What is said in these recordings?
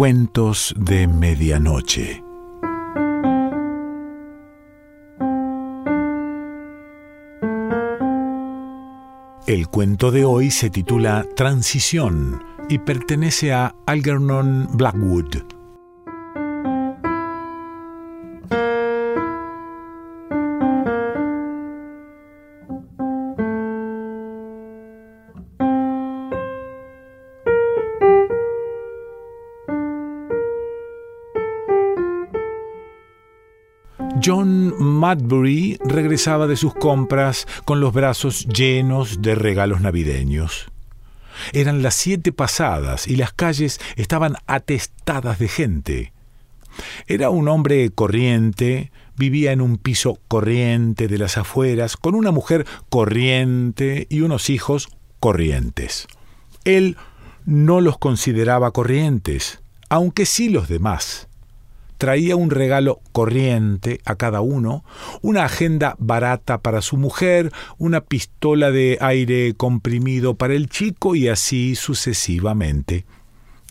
Cuentos de Medianoche. El cuento de hoy se titula Transición y pertenece a Algernon Blackwood. John Madbury regresaba de sus compras con los brazos llenos de regalos navideños. Eran las siete pasadas y las calles estaban atestadas de gente. Era un hombre corriente, vivía en un piso corriente de las afueras, con una mujer corriente y unos hijos corrientes. Él no los consideraba corrientes, aunque sí los demás traía un regalo corriente a cada uno, una agenda barata para su mujer, una pistola de aire comprimido para el chico y así sucesivamente.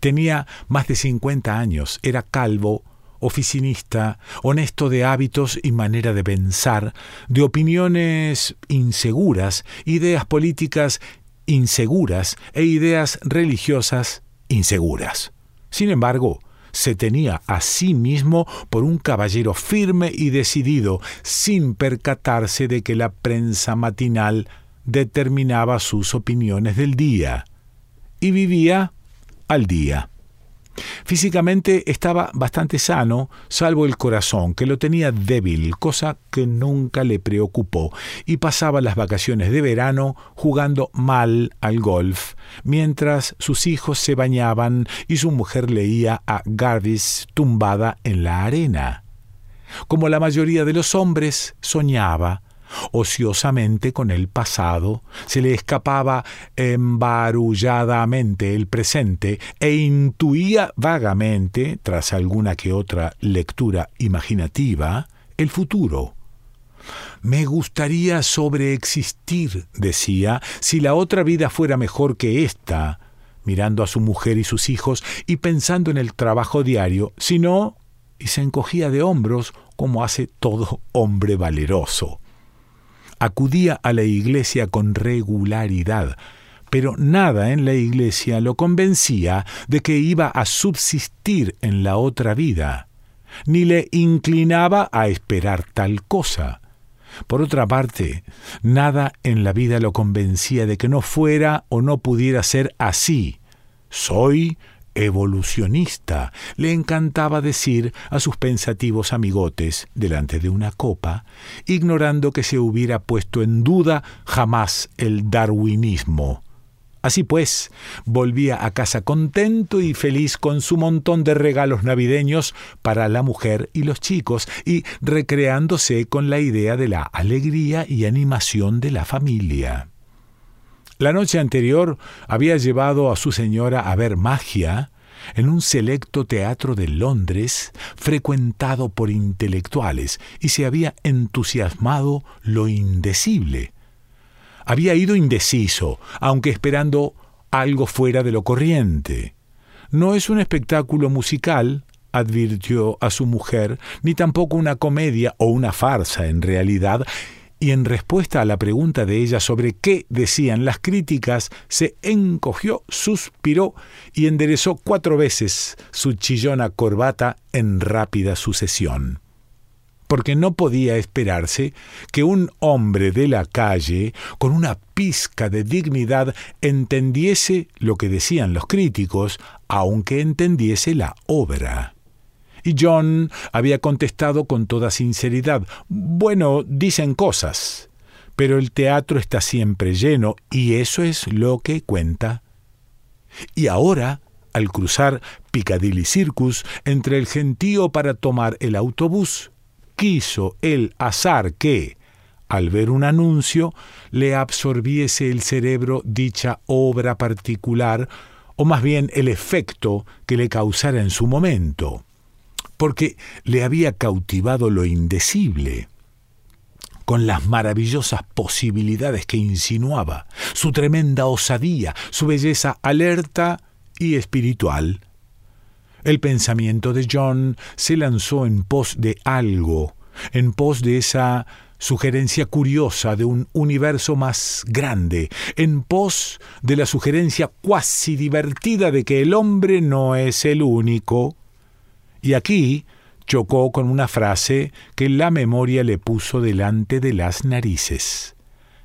Tenía más de 50 años, era calvo, oficinista, honesto de hábitos y manera de pensar, de opiniones inseguras, ideas políticas inseguras e ideas religiosas inseguras. Sin embargo, se tenía a sí mismo por un caballero firme y decidido, sin percatarse de que la prensa matinal determinaba sus opiniones del día, y vivía al día. Físicamente estaba bastante sano, salvo el corazón, que lo tenía débil, cosa que nunca le preocupó, y pasaba las vacaciones de verano jugando mal al golf, mientras sus hijos se bañaban y su mujer leía a Garvis tumbada en la arena. Como la mayoría de los hombres, soñaba, ociosamente con el pasado, se le escapaba embarulladamente el presente e intuía vagamente, tras alguna que otra lectura imaginativa, el futuro. Me gustaría sobreexistir, decía, si la otra vida fuera mejor que esta, mirando a su mujer y sus hijos y pensando en el trabajo diario, si no, y se encogía de hombros como hace todo hombre valeroso acudía a la iglesia con regularidad, pero nada en la iglesia lo convencía de que iba a subsistir en la otra vida, ni le inclinaba a esperar tal cosa. Por otra parte, nada en la vida lo convencía de que no fuera o no pudiera ser así. Soy evolucionista, le encantaba decir a sus pensativos amigotes delante de una copa, ignorando que se hubiera puesto en duda jamás el darwinismo. Así pues, volvía a casa contento y feliz con su montón de regalos navideños para la mujer y los chicos, y recreándose con la idea de la alegría y animación de la familia. La noche anterior había llevado a su señora a ver magia en un selecto teatro de Londres frecuentado por intelectuales y se había entusiasmado lo indecible. Había ido indeciso, aunque esperando algo fuera de lo corriente. No es un espectáculo musical, advirtió a su mujer, ni tampoco una comedia o una farsa en realidad, y en respuesta a la pregunta de ella sobre qué decían las críticas, se encogió, suspiró y enderezó cuatro veces su chillona corbata en rápida sucesión. Porque no podía esperarse que un hombre de la calle, con una pizca de dignidad, entendiese lo que decían los críticos, aunque entendiese la obra. Y John había contestado con toda sinceridad, bueno, dicen cosas, pero el teatro está siempre lleno y eso es lo que cuenta. Y ahora, al cruzar Piccadilly Circus entre el gentío para tomar el autobús, quiso el azar que, al ver un anuncio, le absorbiese el cerebro dicha obra particular, o más bien el efecto que le causara en su momento porque le había cautivado lo indecible, con las maravillosas posibilidades que insinuaba, su tremenda osadía, su belleza alerta y espiritual. El pensamiento de John se lanzó en pos de algo, en pos de esa sugerencia curiosa de un universo más grande, en pos de la sugerencia cuasi divertida de que el hombre no es el único. Y aquí chocó con una frase que la memoria le puso delante de las narices.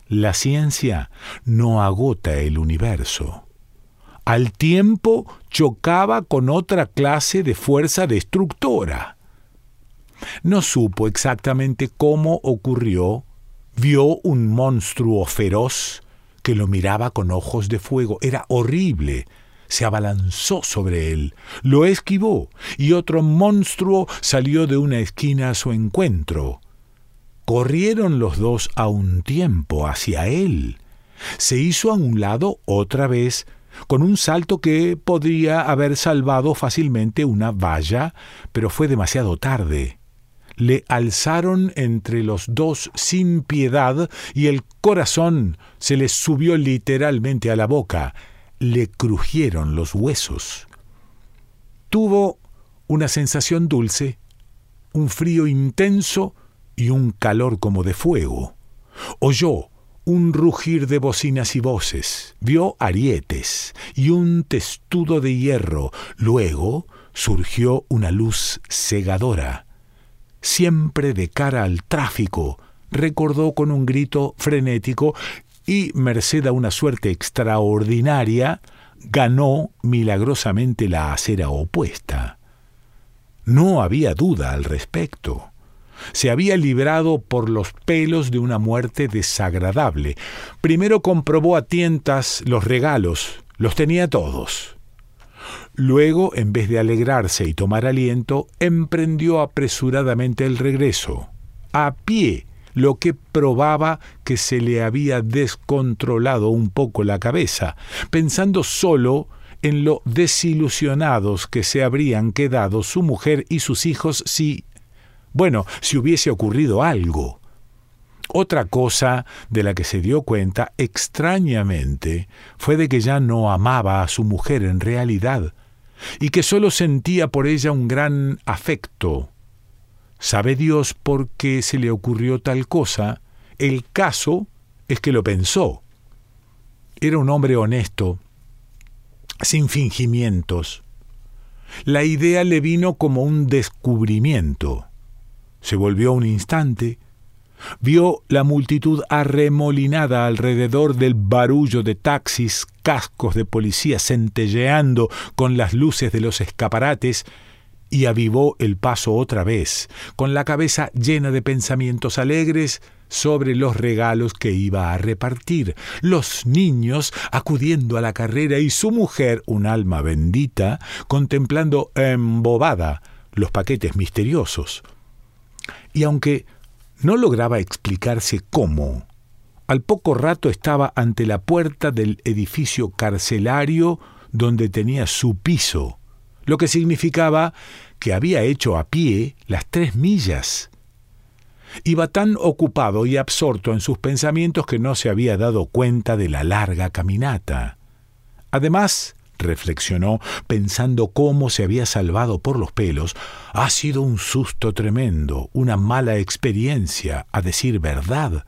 La ciencia no agota el universo. Al tiempo chocaba con otra clase de fuerza destructora. No supo exactamente cómo ocurrió, vio un monstruo feroz que lo miraba con ojos de fuego. Era horrible. Se abalanzó sobre él, lo esquivó, y otro monstruo salió de una esquina a su encuentro. Corrieron los dos a un tiempo hacia él. Se hizo a un lado otra vez, con un salto que podría haber salvado fácilmente una valla, pero fue demasiado tarde le alzaron entre los dos sin piedad y el corazón se le subió literalmente a la boca, le crujieron los huesos. Tuvo una sensación dulce, un frío intenso y un calor como de fuego. Oyó un rugir de bocinas y voces, vio arietes y un testudo de hierro, luego surgió una luz cegadora siempre de cara al tráfico, recordó con un grito frenético y, merced a una suerte extraordinaria, ganó milagrosamente la acera opuesta. No había duda al respecto. Se había librado por los pelos de una muerte desagradable. Primero comprobó a tientas los regalos, los tenía todos. Luego, en vez de alegrarse y tomar aliento, emprendió apresuradamente el regreso, a pie, lo que probaba que se le había descontrolado un poco la cabeza, pensando solo en lo desilusionados que se habrían quedado su mujer y sus hijos si, bueno, si hubiese ocurrido algo. Otra cosa de la que se dio cuenta extrañamente fue de que ya no amaba a su mujer en realidad, y que sólo sentía por ella un gran afecto. ¿Sabe Dios por qué se le ocurrió tal cosa? El caso es que lo pensó. Era un hombre honesto, sin fingimientos. La idea le vino como un descubrimiento. Se volvió un instante, Vio la multitud arremolinada alrededor del barullo de taxis, cascos de policía centelleando con las luces de los escaparates, y avivó el paso otra vez, con la cabeza llena de pensamientos alegres sobre los regalos que iba a repartir, los niños acudiendo a la carrera y su mujer, un alma bendita, contemplando embobada los paquetes misteriosos. Y aunque no lograba explicarse cómo. Al poco rato estaba ante la puerta del edificio carcelario donde tenía su piso, lo que significaba que había hecho a pie las tres millas. Iba tan ocupado y absorto en sus pensamientos que no se había dado cuenta de la larga caminata. Además, reflexionó, pensando cómo se había salvado por los pelos, ha sido un susto tremendo, una mala experiencia, a decir verdad.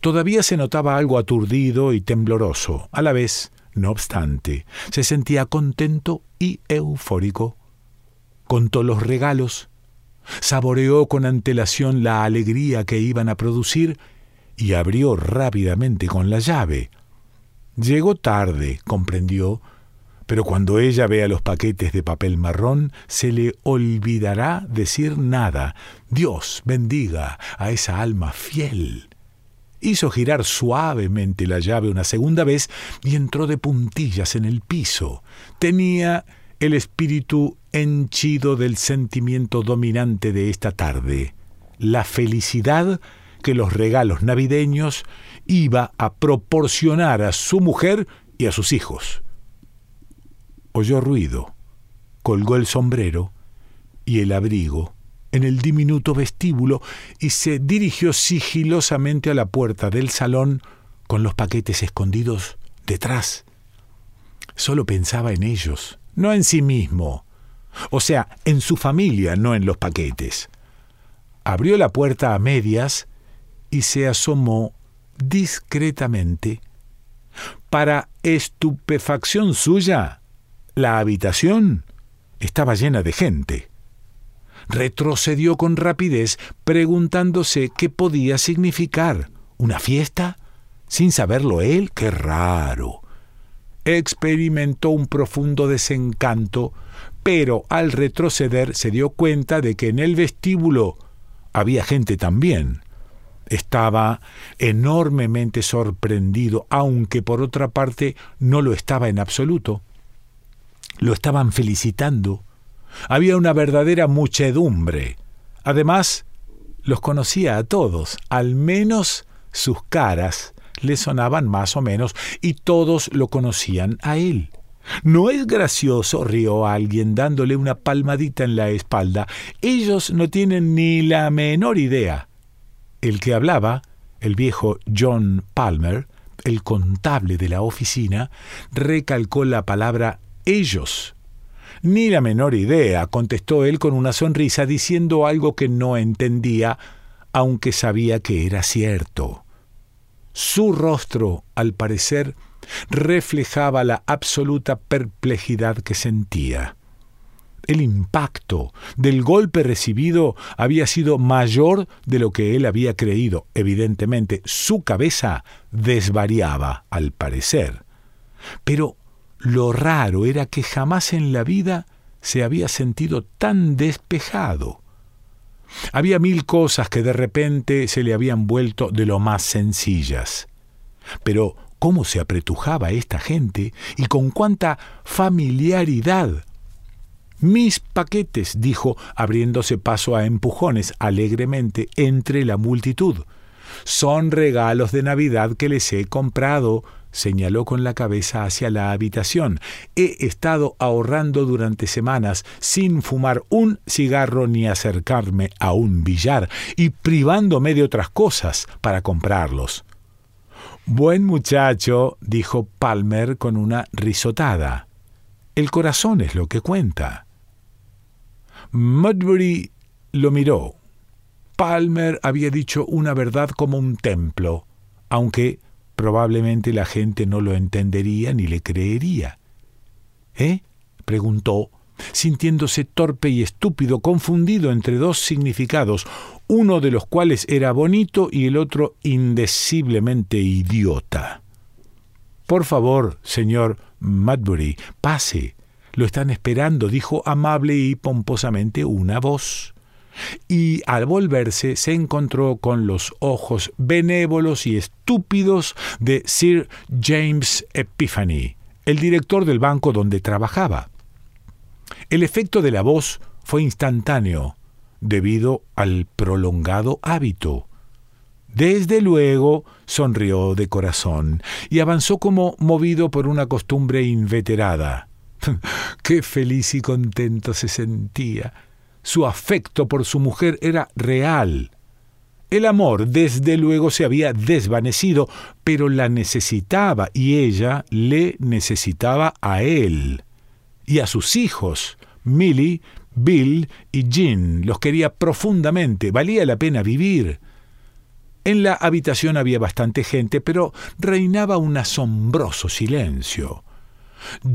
Todavía se notaba algo aturdido y tembloroso, a la vez, no obstante, se sentía contento y eufórico. Contó los regalos, saboreó con antelación la alegría que iban a producir y abrió rápidamente con la llave. Llegó tarde, comprendió, pero cuando ella vea los paquetes de papel marrón, se le olvidará decir nada. Dios bendiga a esa alma fiel. Hizo girar suavemente la llave una segunda vez y entró de puntillas en el piso. Tenía el espíritu henchido del sentimiento dominante de esta tarde, la felicidad que los regalos navideños iba a proporcionar a su mujer y a sus hijos oyó ruido, colgó el sombrero y el abrigo en el diminuto vestíbulo y se dirigió sigilosamente a la puerta del salón con los paquetes escondidos detrás. Solo pensaba en ellos, no en sí mismo. O sea, en su familia, no en los paquetes. Abrió la puerta a medias y se asomó discretamente. Para estupefacción suya, la habitación estaba llena de gente. Retrocedió con rapidez preguntándose qué podía significar. ¿Una fiesta? Sin saberlo él, qué raro. Experimentó un profundo desencanto, pero al retroceder se dio cuenta de que en el vestíbulo había gente también. Estaba enormemente sorprendido, aunque por otra parte no lo estaba en absoluto. Lo estaban felicitando. Había una verdadera muchedumbre. Además, los conocía a todos, al menos sus caras le sonaban más o menos y todos lo conocían a él. ¿No es gracioso? rió alguien dándole una palmadita en la espalda. Ellos no tienen ni la menor idea. El que hablaba, el viejo John Palmer, el contable de la oficina, recalcó la palabra ellos. Ni la menor idea, contestó él con una sonrisa, diciendo algo que no entendía, aunque sabía que era cierto. Su rostro, al parecer, reflejaba la absoluta perplejidad que sentía. El impacto del golpe recibido había sido mayor de lo que él había creído. Evidentemente, su cabeza desvariaba, al parecer. Pero lo raro era que jamás en la vida se había sentido tan despejado. Había mil cosas que de repente se le habían vuelto de lo más sencillas. Pero cómo se apretujaba esta gente y con cuánta familiaridad. Mis paquetes, dijo, abriéndose paso a empujones alegremente entre la multitud. Son regalos de Navidad que les he comprado señaló con la cabeza hacia la habitación. He estado ahorrando durante semanas sin fumar un cigarro ni acercarme a un billar y privándome de otras cosas para comprarlos. Buen muchacho, dijo Palmer con una risotada. El corazón es lo que cuenta. Mudbury lo miró. Palmer había dicho una verdad como un templo, aunque Probablemente la gente no lo entendería ni le creería. ¿Eh? preguntó, sintiéndose torpe y estúpido, confundido entre dos significados, uno de los cuales era bonito y el otro indeciblemente idiota. Por favor, señor Madbury, pase. Lo están esperando, dijo amable y pomposamente una voz y al volverse se encontró con los ojos benévolos y estúpidos de Sir James Epiphany, el director del banco donde trabajaba. El efecto de la voz fue instantáneo, debido al prolongado hábito. Desde luego sonrió de corazón y avanzó como movido por una costumbre inveterada. Qué feliz y contento se sentía. Su afecto por su mujer era real. El amor, desde luego, se había desvanecido, pero la necesitaba y ella le necesitaba a él. Y a sus hijos, Millie, Bill y Jean, los quería profundamente, valía la pena vivir. En la habitación había bastante gente, pero reinaba un asombroso silencio.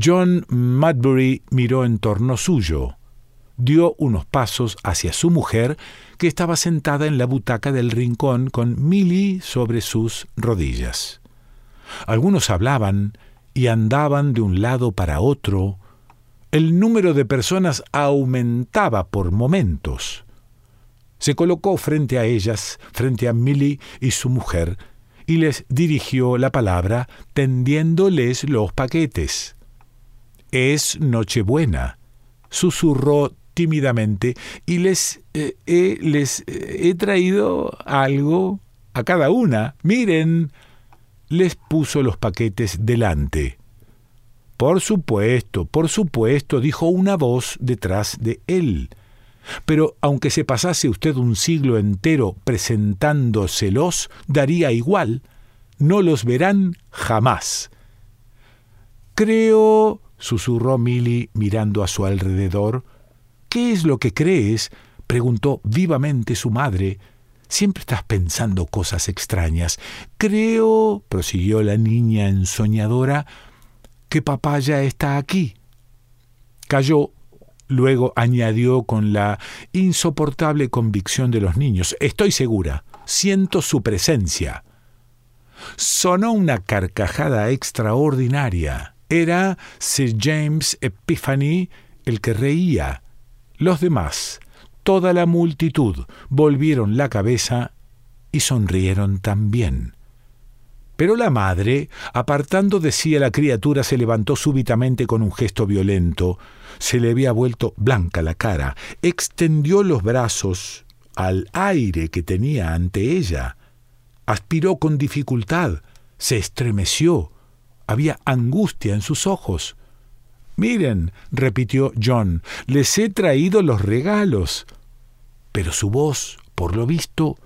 John Madbury miró en torno suyo dio unos pasos hacia su mujer, que estaba sentada en la butaca del rincón con Milly sobre sus rodillas. Algunos hablaban y andaban de un lado para otro. El número de personas aumentaba por momentos. Se colocó frente a ellas, frente a Milly y su mujer, y les dirigió la palabra tendiéndoles los paquetes. Es Nochebuena, susurró tímidamente y les, eh, eh, he traído algo a cada una. Miren, les puso los paquetes delante. Por supuesto, por supuesto, dijo una voz detrás de él. Pero aunque se pasase usted un siglo entero presentándoselos, daría igual. No los verán jamás. Creo, susurró Milly mirando a su alrededor, ¿Qué es lo que crees? preguntó vivamente su madre. Siempre estás pensando cosas extrañas. Creo, prosiguió la niña ensoñadora, que papá ya está aquí. Cayó, luego añadió con la insoportable convicción de los niños. Estoy segura, siento su presencia. Sonó una carcajada extraordinaria. Era Sir James Epiphany el que reía. Los demás, toda la multitud, volvieron la cabeza y sonrieron también. Pero la madre, apartando de sí a la criatura, se levantó súbitamente con un gesto violento. Se le había vuelto blanca la cara, extendió los brazos al aire que tenía ante ella, aspiró con dificultad, se estremeció, había angustia en sus ojos. Miren, repitió John, les he traído los regalos. Pero su voz, por lo visto,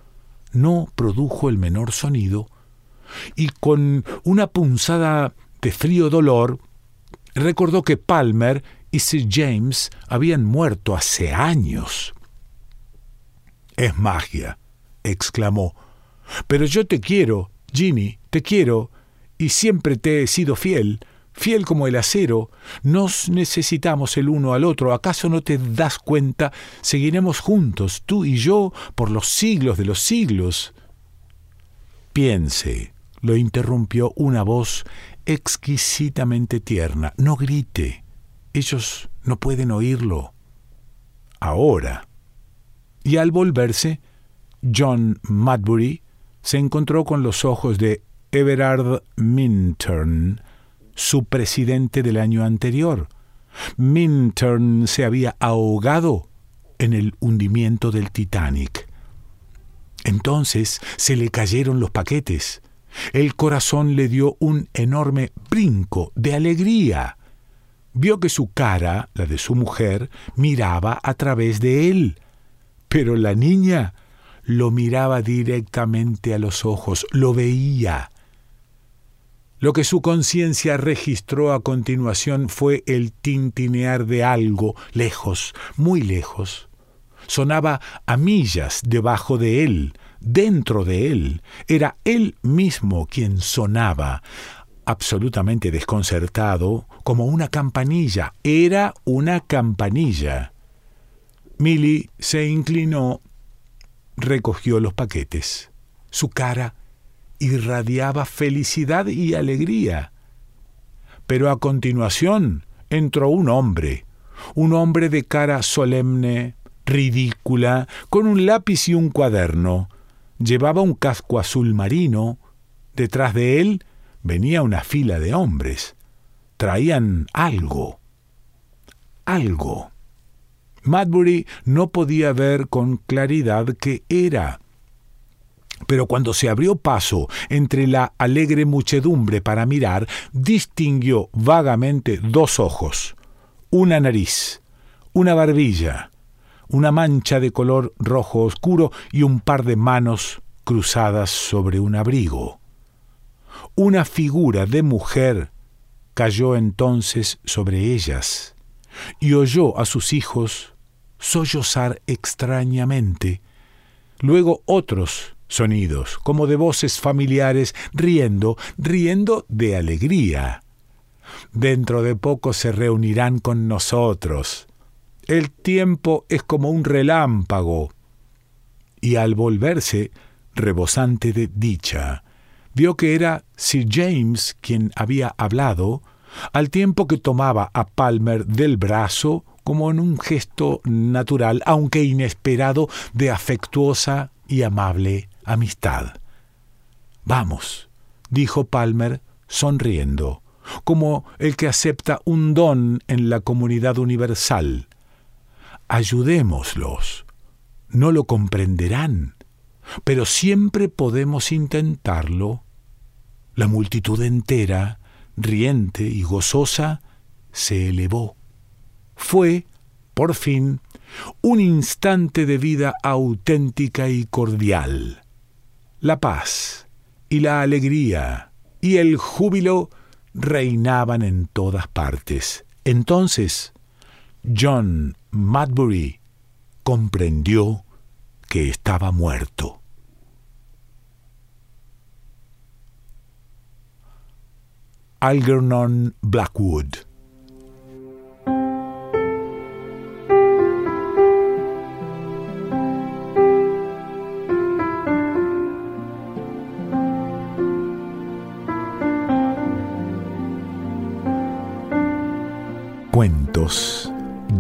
no produjo el menor sonido, y con una punzada de frío dolor, recordó que Palmer y Sir James habían muerto hace años. Es magia, exclamó. Pero yo te quiero, Jimmy, te quiero, y siempre te he sido fiel, fiel como el acero. Nos necesitamos el uno al otro. ¿Acaso no te das cuenta? Seguiremos juntos, tú y yo, por los siglos de los siglos. Piense, lo interrumpió una voz exquisitamente tierna. No grite. Ellos no pueden oírlo. Ahora. Y al volverse, John Madbury se encontró con los ojos de Everard Minturn, su presidente del año anterior. Minturn se había ahogado en el hundimiento del Titanic. Entonces se le cayeron los paquetes. El corazón le dio un enorme brinco de alegría. Vio que su cara, la de su mujer, miraba a través de él. Pero la niña lo miraba directamente a los ojos, lo veía. Lo que su conciencia registró a continuación fue el tintinear de algo lejos, muy lejos. Sonaba a millas debajo de él, dentro de él. Era él mismo quien sonaba, absolutamente desconcertado, como una campanilla. Era una campanilla. Milly se inclinó, recogió los paquetes. Su cara irradiaba felicidad y alegría. Pero a continuación entró un hombre, un hombre de cara solemne, ridícula, con un lápiz y un cuaderno. Llevaba un casco azul marino. Detrás de él venía una fila de hombres. Traían algo. Algo. Madbury no podía ver con claridad qué era. Pero cuando se abrió paso entre la alegre muchedumbre para mirar, distinguió vagamente dos ojos, una nariz, una barbilla, una mancha de color rojo oscuro y un par de manos cruzadas sobre un abrigo. Una figura de mujer cayó entonces sobre ellas y oyó a sus hijos sollozar extrañamente, luego otros sonidos, como de voces familiares, riendo, riendo de alegría. Dentro de poco se reunirán con nosotros, el tiempo es como un relámpago. Y al volverse, rebosante de dicha, vio que era Sir James quien había hablado, al tiempo que tomaba a Palmer del brazo como en un gesto natural, aunque inesperado, de afectuosa y amable amistad. Vamos, dijo Palmer, sonriendo, como el que acepta un don en la comunidad universal ayudémoslos. No lo comprenderán, pero siempre podemos intentarlo. La multitud entera, riente y gozosa, se elevó. Fue, por fin, un instante de vida auténtica y cordial. La paz y la alegría y el júbilo reinaban en todas partes. Entonces, John Madbury comprendió que estaba muerto. Algernon Blackwood Cuentos